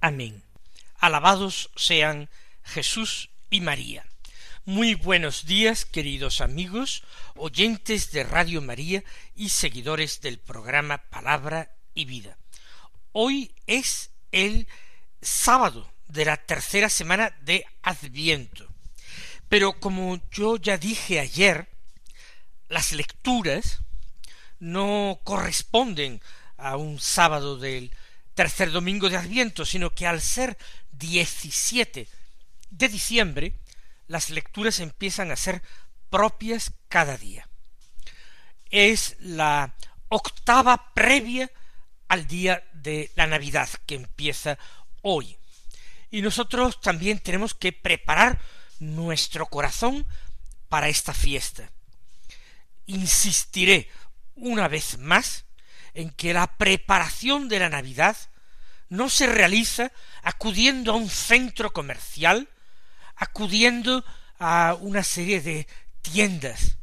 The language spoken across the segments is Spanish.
Amén. Alabados sean Jesús y María. Muy buenos días, queridos amigos, oyentes de Radio María y seguidores del programa Palabra y Vida. Hoy es el sábado de la tercera semana de Adviento. Pero como yo ya dije ayer, las lecturas no corresponden a un sábado del tercer domingo de Adviento, sino que al ser 17 de diciembre, las lecturas empiezan a ser propias cada día. Es la octava previa al día de la Navidad que empieza hoy. Y nosotros también tenemos que preparar nuestro corazón para esta fiesta. Insistiré una vez más en que la preparación de la Navidad no se realiza acudiendo a un centro comercial, acudiendo a una serie de tiendas.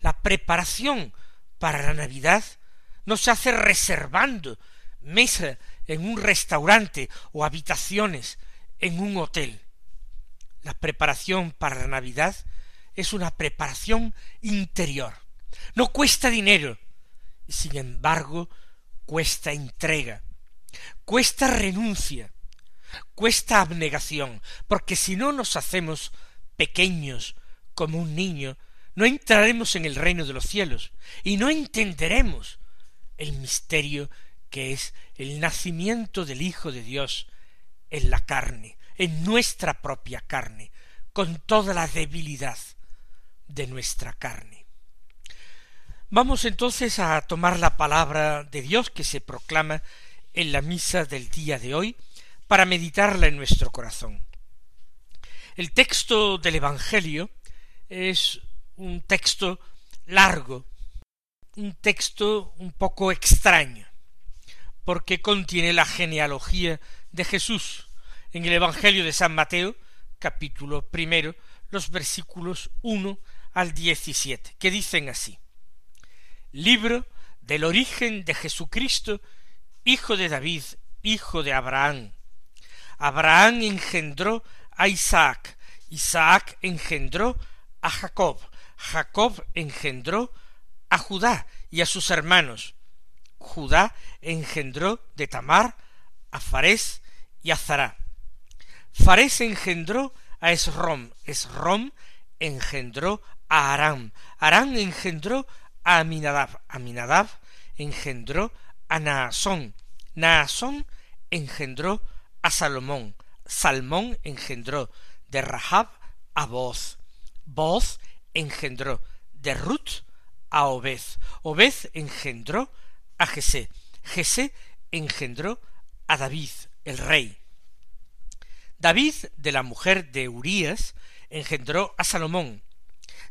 La preparación para la Navidad no se hace reservando mesa en un restaurante o habitaciones en un hotel. La preparación para la Navidad es una preparación interior no cuesta dinero, sin embargo, cuesta entrega, cuesta renuncia, cuesta abnegación, porque si no nos hacemos pequeños como un niño, no entraremos en el reino de los cielos y no entenderemos el misterio que es el nacimiento del Hijo de Dios en la carne, en nuestra propia carne, con toda la debilidad de nuestra carne. Vamos entonces a tomar la palabra de Dios que se proclama en la misa del día de hoy para meditarla en nuestro corazón. El texto del Evangelio es un texto largo, un texto un poco extraño, porque contiene la genealogía de Jesús. En el Evangelio de San Mateo, capítulo primero, los versículos uno al diecisiete, que dicen así libro del origen de Jesucristo, hijo de David, hijo de Abraham. Abraham engendró a Isaac, Isaac engendró a Jacob, Jacob engendró a Judá y a sus hermanos. Judá engendró de Tamar a Farés y a Zará. Farés engendró a Esrom, Esrom engendró a Aram, Aram engendró a Aminadab. Engendró a Naasón. Naasón engendró a Salomón. Salmón engendró de Rahab a Boz. Boz engendró de Ruth a Obed. Obed engendró a Jesé. Jesé engendró a David, el rey. David, de la mujer de Urías, engendró a Salomón.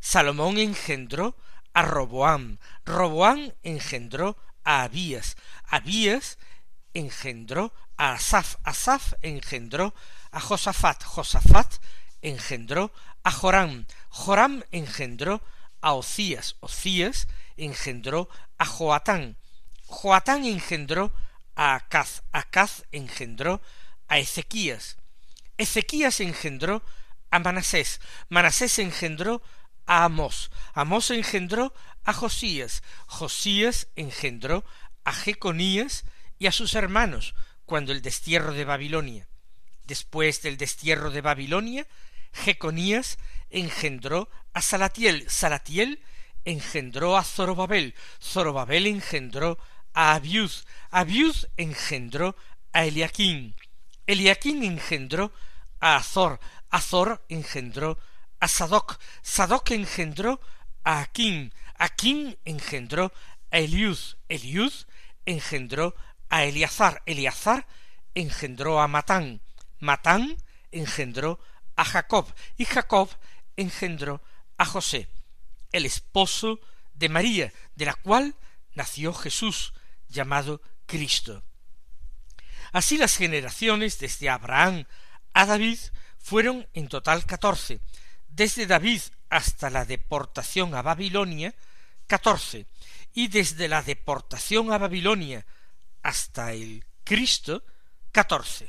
Salomón engendró a Roboam. Roboam engendró a Abías. Abías engendró a Asaf. Asaf engendró a Josafat. Josafat engendró a Joram. Joram engendró a Ocías. Ocías engendró a Joatán. Joatán engendró a Acaz. Acaz engendró a Ezequías. Ezequías engendró a Manasés. Manasés engendró a Amós. Amós engendró a Josías. Josías engendró a Jeconías y a sus hermanos cuando el destierro de Babilonia. Después del destierro de Babilonia, Jeconías engendró a Salatiel. Salatiel engendró a Zorobabel. Zorobabel engendró a Abiud. Abiud engendró a Eliaquín. Eliaquín engendró a Azor. Azor engendró Sadoc. Sadoc engendró a Aquín. Aquín engendró a Eliud. Eliud engendró a Eleazar. Eleazar engendró a Matán, Matán engendró a Jacob, y Jacob engendró a José, el esposo de María, de la cual nació Jesús, llamado Cristo. Así las generaciones desde Abraham a David fueron en total catorce, desde David hasta la deportación a Babilonia, catorce, y desde la deportación a Babilonia hasta el Cristo, catorce.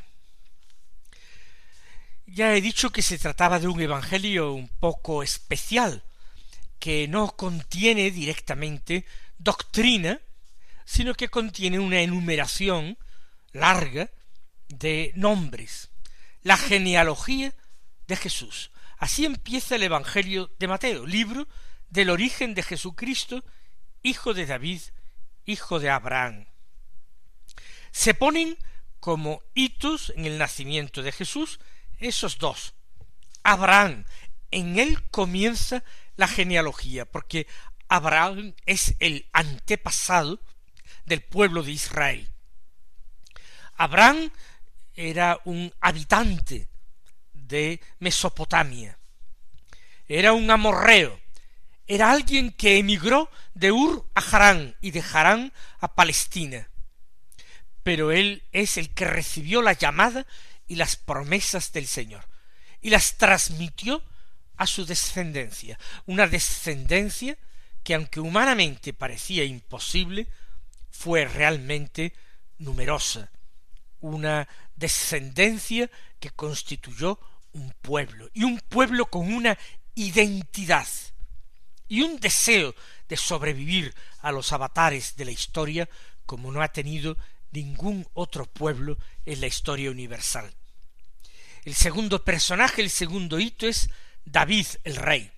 Ya he dicho que se trataba de un evangelio un poco especial, que no contiene directamente doctrina, sino que contiene una enumeración larga de nombres, la genealogía de Jesús. Así empieza el Evangelio de Mateo, libro del origen de Jesucristo, hijo de David, hijo de Abraham. Se ponen como hitos en el nacimiento de Jesús esos dos. Abraham, en él comienza la genealogía, porque Abraham es el antepasado del pueblo de Israel. Abraham era un habitante de Mesopotamia, era un amorreo, era alguien que emigró de Ur a Harán y de Harán a Palestina. Pero él es el que recibió la llamada y las promesas del Señor y las transmitió a su descendencia, una descendencia que aunque humanamente parecía imposible, fue realmente numerosa, una descendencia que constituyó un pueblo, y un pueblo con una identidad y un deseo de sobrevivir a los avatares de la historia como no ha tenido ningún otro pueblo en la historia universal. El segundo personaje, el segundo hito es David el rey.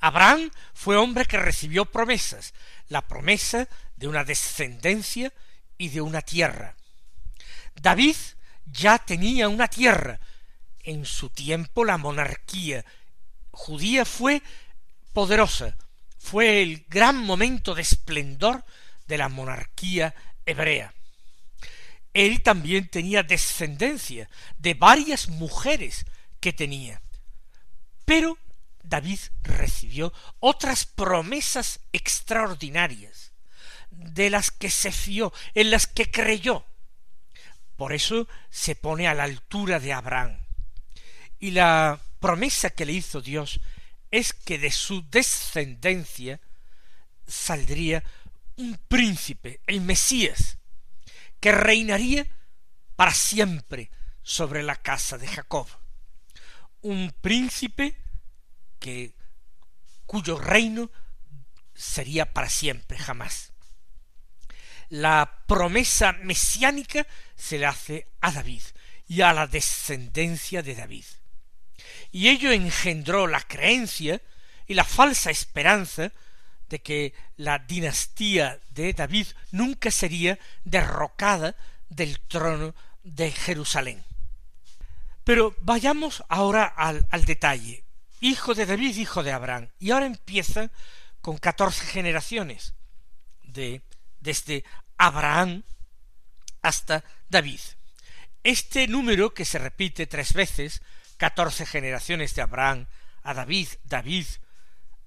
Abraham fue hombre que recibió promesas, la promesa de una descendencia y de una tierra. David ya tenía una tierra. En su tiempo la monarquía judía fue poderosa, fue el gran momento de esplendor de la monarquía hebrea. Él también tenía descendencia de varias mujeres que tenía. Pero David recibió otras promesas extraordinarias, de las que se fió, en las que creyó. Por eso se pone a la altura de Abraham. Y la promesa que le hizo Dios es que de su descendencia saldría un príncipe, el Mesías, que reinaría para siempre sobre la casa de Jacob. Un príncipe que cuyo reino sería para siempre jamás. La promesa mesiánica se le hace a David y a la descendencia de David. Y ello engendró la creencia y la falsa esperanza de que la dinastía de David nunca sería derrocada del trono de Jerusalén. Pero vayamos ahora al, al detalle. Hijo de David, hijo de Abraham. Y ahora empieza con catorce generaciones, de, desde Abraham hasta David. Este número que se repite tres veces, catorce generaciones de Abraham a David, David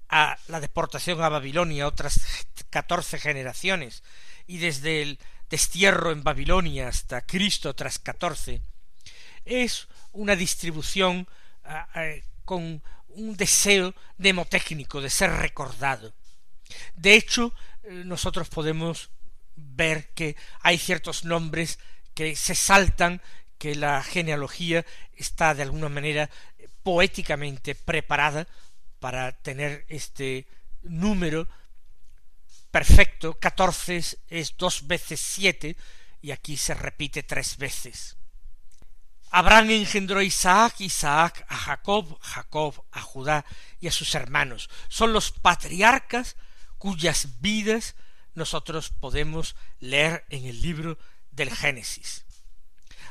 a la deportación a Babilonia otras catorce generaciones, y desde el destierro en Babilonia hasta Cristo otras catorce, es una distribución con un deseo demotécnico de ser recordado. De hecho, eh, nosotros podemos ver que hay ciertos nombres que se saltan, que la genealogía está de alguna manera poéticamente preparada para tener este número perfecto, catorce es dos veces siete, y aquí se repite tres veces. Abraham engendró a Isaac, Isaac a Jacob, Jacob a Judá y a sus hermanos. Son los patriarcas cuyas vidas nosotros podemos leer en el libro del Génesis.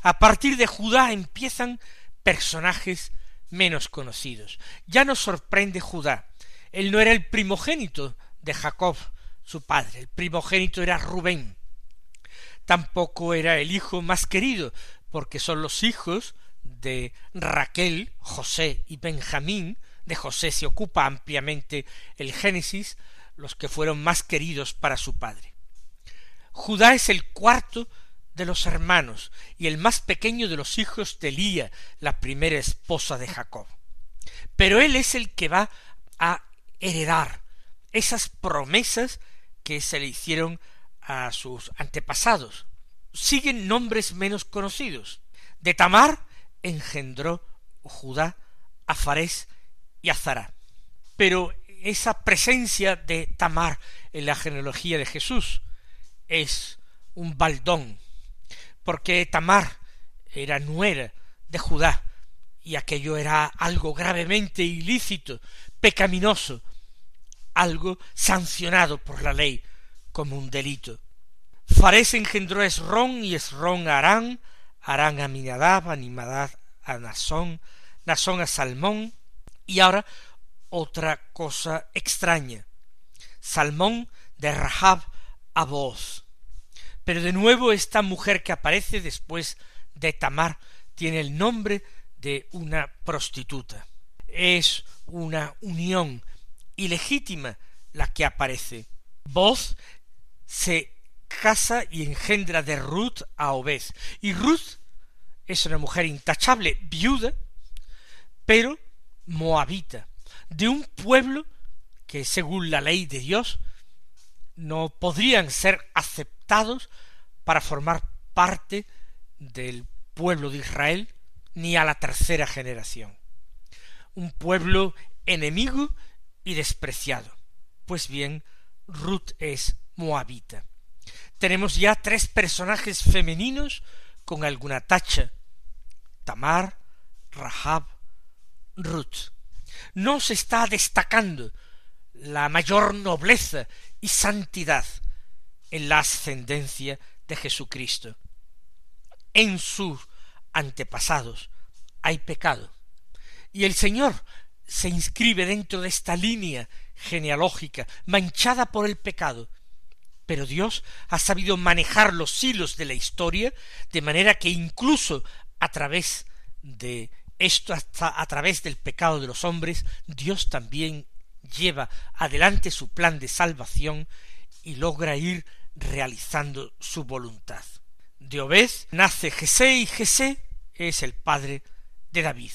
A partir de Judá empiezan personajes menos conocidos. Ya nos sorprende Judá. Él no era el primogénito de Jacob, su padre. El primogénito era Rubén. tampoco era el hijo más querido, porque son los hijos de Raquel, José y Benjamín, de José se ocupa ampliamente el Génesis, los que fueron más queridos para su padre. Judá es el cuarto de los hermanos y el más pequeño de los hijos de Lía, la primera esposa de Jacob. Pero él es el que va a heredar esas promesas que se le hicieron a sus antepasados. Siguen nombres menos conocidos. De Tamar engendró Judá a y a. Pero esa presencia de Tamar en la genealogía de Jesús es un baldón, porque Tamar era nuera de Judá, y aquello era algo gravemente ilícito, pecaminoso, algo sancionado por la ley como un delito. Fares engendró a Esrón y Esrón a Arán, Arán a Minadab, Animadab a Nasón, Nasón a Salmón, y ahora otra cosa extraña. Salmón de Rahab a voz. Pero de nuevo esta mujer que aparece después de Tamar tiene el nombre de una prostituta. Es una unión ilegítima la que aparece. Voz se casa y engendra de Ruth a Obed. Y Ruth es una mujer intachable, viuda, pero moabita, de un pueblo que según la ley de Dios no podrían ser aceptados para formar parte del pueblo de Israel ni a la tercera generación. Un pueblo enemigo y despreciado. Pues bien, Ruth es moabita. Tenemos ya tres personajes femeninos con alguna tacha. Tamar, Rahab, Ruth. No se está destacando la mayor nobleza y santidad en la ascendencia de Jesucristo. En sus antepasados hay pecado. Y el Señor se inscribe dentro de esta línea genealógica manchada por el pecado. Pero Dios ha sabido manejar los hilos de la historia de manera que incluso a través de esto hasta a través del pecado de los hombres, Dios también lleva adelante su plan de salvación y logra ir realizando su voluntad. De Obed nace Jesé y Jesé es el padre de David.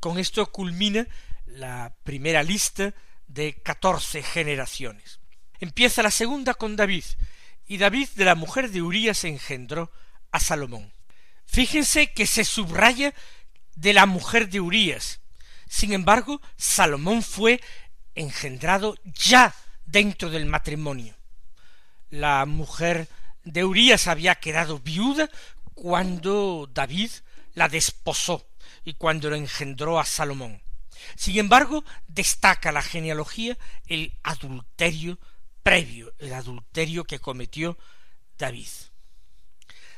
Con esto culmina la primera lista de catorce generaciones. Empieza la segunda con David, y David de la mujer de Urías engendró a Salomón. Fíjense que se subraya de la mujer de Urías. Sin embargo, Salomón fue engendrado ya dentro del matrimonio. La mujer de Urías había quedado viuda cuando David la desposó y cuando lo engendró a Salomón. Sin embargo, destaca la genealogía el adulterio previo, el adulterio que cometió David.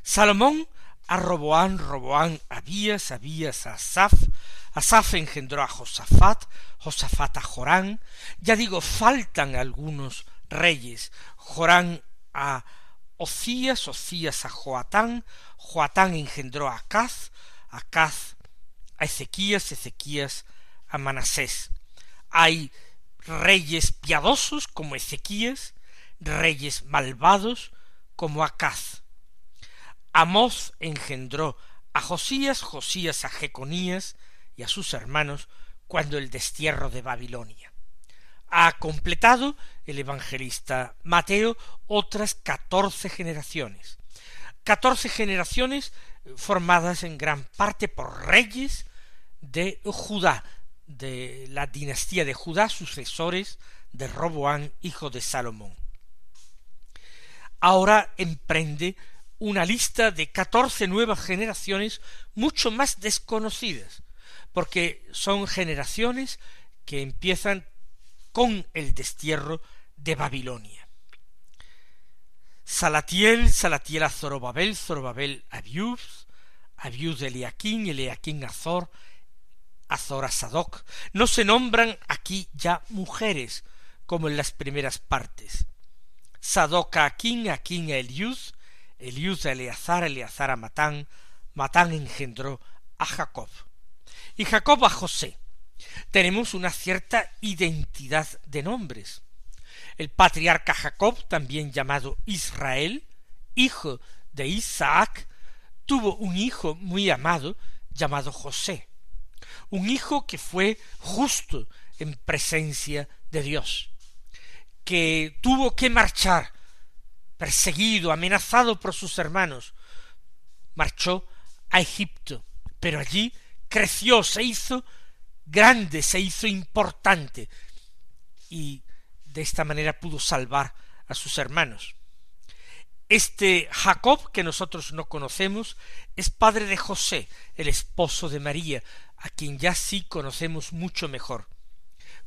Salomón a Roboán, Roboán a Abías, Abías a Asaf, Asaf engendró a Josafat, Josafat a Jorán, ya digo, faltan algunos reyes, Jorán a Ocías, Ocías a Joatán, Joatán engendró a Acaz, Acaz a Ezequías, Ezequías a Manasés. Hay reyes piadosos como Ezequías, reyes malvados como Acaz. Amós engendró a Josías, Josías a Jeconías y a sus hermanos cuando el destierro de Babilonia ha completado el evangelista Mateo otras catorce generaciones. Catorce generaciones formadas en gran parte por reyes de Judá, de la dinastía de Judá, sucesores de Roboán, hijo de Salomón. Ahora emprende una lista de catorce nuevas generaciones mucho más desconocidas, porque son generaciones que empiezan con el destierro de Babilonia. Salatiel, Salatiel a Zorobabel, Zorobabel a Abiud, Abiud Eliaquín, Eliaquín a Zor, Azor a Sadoc. No se nombran aquí ya mujeres, como en las primeras partes. Sadoc a Aquín, Aquín a Eliud, Eliud a Eleazar, Eleazar a Matán, Matán engendró a Jacob. Y Jacob a José. Tenemos una cierta identidad de nombres. El patriarca Jacob, también llamado Israel, hijo de Isaac, tuvo un hijo muy amado llamado José, un hijo que fue justo en presencia de Dios, que tuvo que marchar perseguido, amenazado por sus hermanos, marchó a Egipto, pero allí creció, se hizo grande, se hizo importante, y de esta manera pudo salvar a sus hermanos. Este Jacob, que nosotros no conocemos, es padre de José, el esposo de María, a quien ya sí conocemos mucho mejor.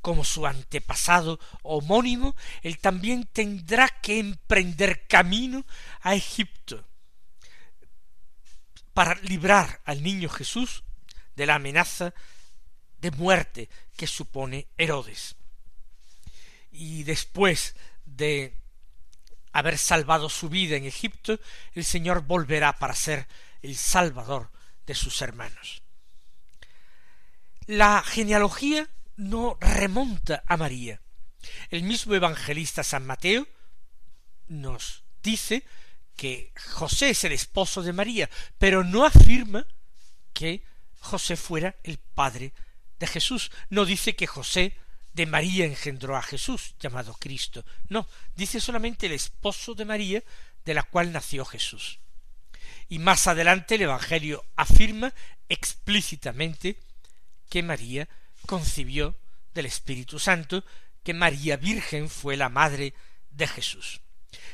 Como su antepasado homónimo, él también tendrá que emprender camino a Egipto para librar al niño Jesús de la amenaza de muerte que supone Herodes. Y después de haber salvado su vida en Egipto, el Señor volverá para ser el Salvador de sus hermanos. La genealogía no remonta a María. El mismo evangelista San Mateo nos dice que José es el esposo de María, pero no afirma que José fuera el padre de Jesús. No dice que José de María engendró a Jesús, llamado Cristo. No, dice solamente el esposo de María, de la cual nació Jesús. Y más adelante el Evangelio afirma explícitamente que María concibió del Espíritu Santo, que María Virgen fue la madre de Jesús.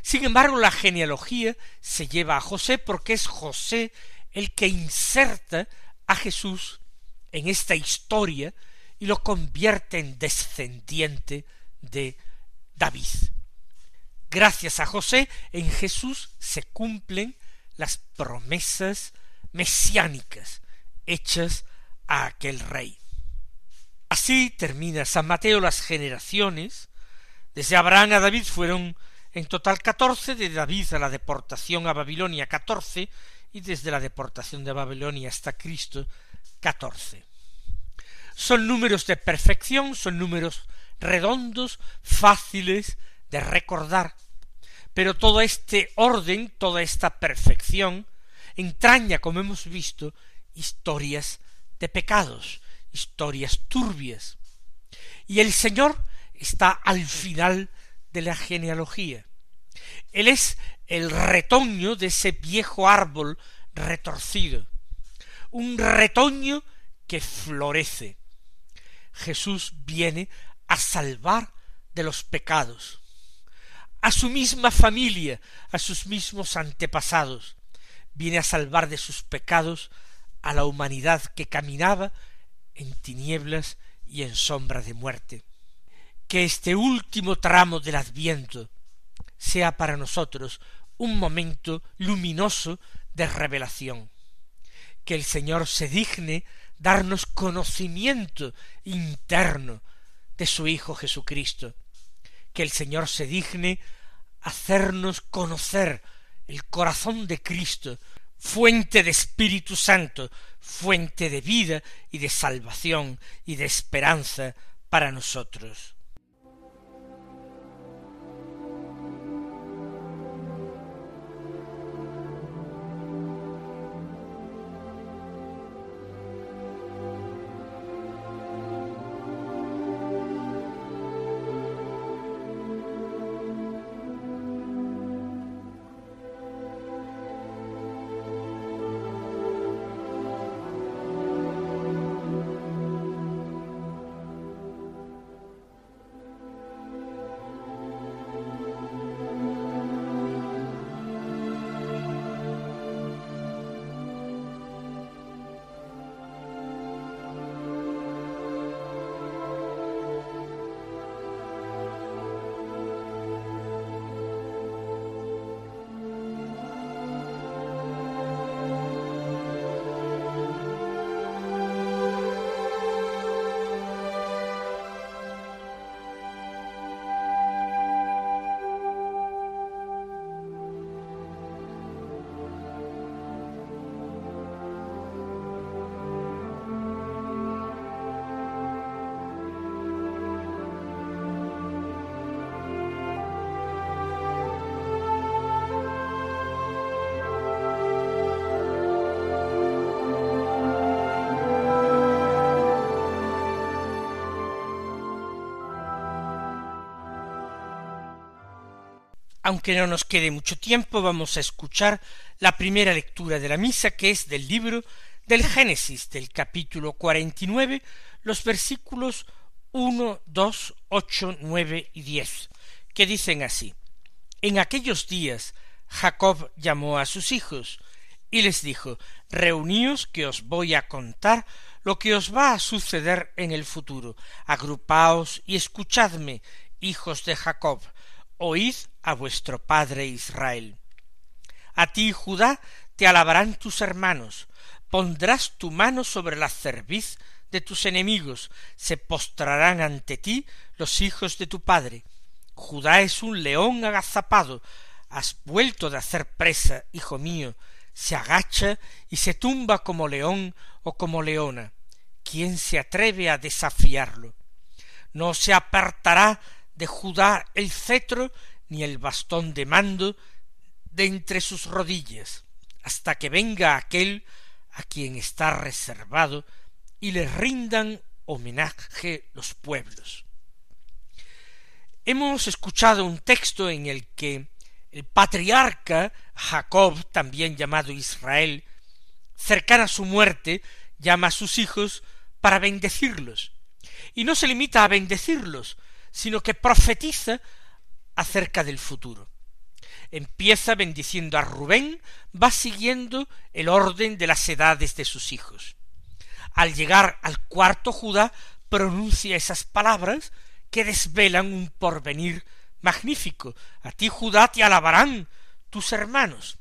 Sin embargo, la genealogía se lleva a José porque es José el que inserta a Jesús en esta historia y lo convierte en descendiente de David. Gracias a José, en Jesús se cumplen las promesas mesiánicas hechas a aquel rey. Así termina San Mateo las generaciones. Desde Abraham a David fueron en total catorce, de David a la deportación a Babilonia catorce, y desde la deportación de Babilonia hasta Cristo catorce. Son números de perfección, son números redondos, fáciles de recordar, pero todo este orden, toda esta perfección, entraña, como hemos visto, historias de pecados, historias turbias. Y el Señor está al final de la genealogía. Él es el retoño de ese viejo árbol retorcido, un retoño que florece, Jesús viene a salvar de los pecados, a su misma familia, a sus mismos antepasados, viene a salvar de sus pecados a la humanidad que caminaba en tinieblas y en sombra de muerte. Que este último tramo del Adviento sea para nosotros un momento luminoso de revelación. Que el Señor se digne darnos conocimiento interno de su Hijo Jesucristo. Que el Señor se digne hacernos conocer el corazón de Cristo, fuente de Espíritu Santo, fuente de vida y de salvación y de esperanza para nosotros. Aunque no nos quede mucho tiempo, vamos a escuchar la primera lectura de la misa, que es del libro del Génesis, del capítulo cuarenta y nueve, los versículos uno, dos, ocho, nueve y diez, que dicen así En aquellos días Jacob llamó a sus hijos y les dijo Reuníos que os voy a contar lo que os va a suceder en el futuro. Agrupaos y escuchadme, hijos de Jacob, oíd a vuestro padre Israel. A ti, Judá, te alabarán tus hermanos, pondrás tu mano sobre la cerviz de tus enemigos, se postrarán ante ti los hijos de tu padre. Judá es un león agazapado, has vuelto de hacer presa, hijo mío, se agacha y se tumba como león o como leona. ¿Quién se atreve a desafiarlo? No se apartará de Judá el cetro ni el bastón de mando de entre sus rodillas, hasta que venga aquel a quien está reservado y le rindan homenaje los pueblos. Hemos escuchado un texto en el que el patriarca Jacob, también llamado Israel, cercana a su muerte, llama a sus hijos para bendecirlos. Y no se limita a bendecirlos, sino que profetiza acerca del futuro. Empieza bendiciendo a Rubén, va siguiendo el orden de las edades de sus hijos. Al llegar al cuarto Judá, pronuncia esas palabras que desvelan un porvenir magnífico. A ti, Judá, te alabarán tus hermanos.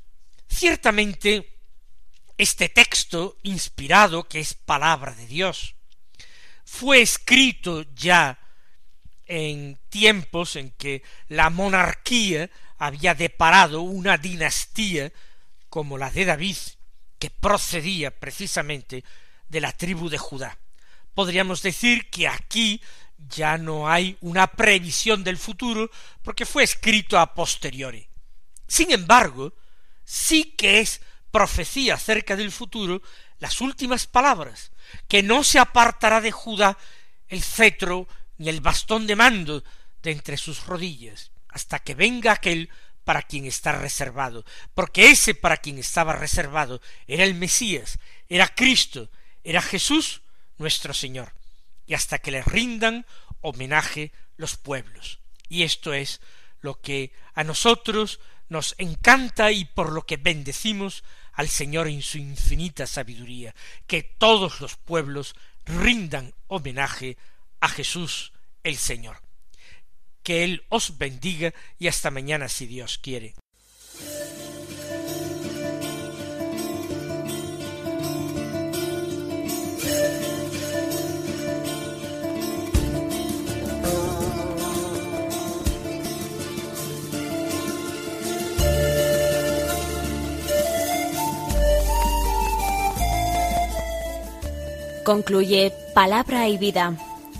Ciertamente, este texto inspirado, que es palabra de Dios, fue escrito ya en tiempos en que la monarquía había deparado una dinastía como la de David, que procedía precisamente de la tribu de Judá. Podríamos decir que aquí ya no hay una previsión del futuro porque fue escrito a posteriori. Sin embargo, sí que es profecía acerca del futuro las últimas palabras, que no se apartará de Judá el cetro ni el bastón de mando de entre sus rodillas, hasta que venga aquel para quien está reservado, porque ese para quien estaba reservado era el Mesías, era Cristo, era Jesús nuestro Señor y hasta que le rindan homenaje los pueblos. Y esto es lo que a nosotros nos encanta y por lo que bendecimos al Señor en su infinita sabiduría, que todos los pueblos rindan homenaje a Jesús el Señor. Que Él os bendiga y hasta mañana si Dios quiere. Concluye Palabra y Vida,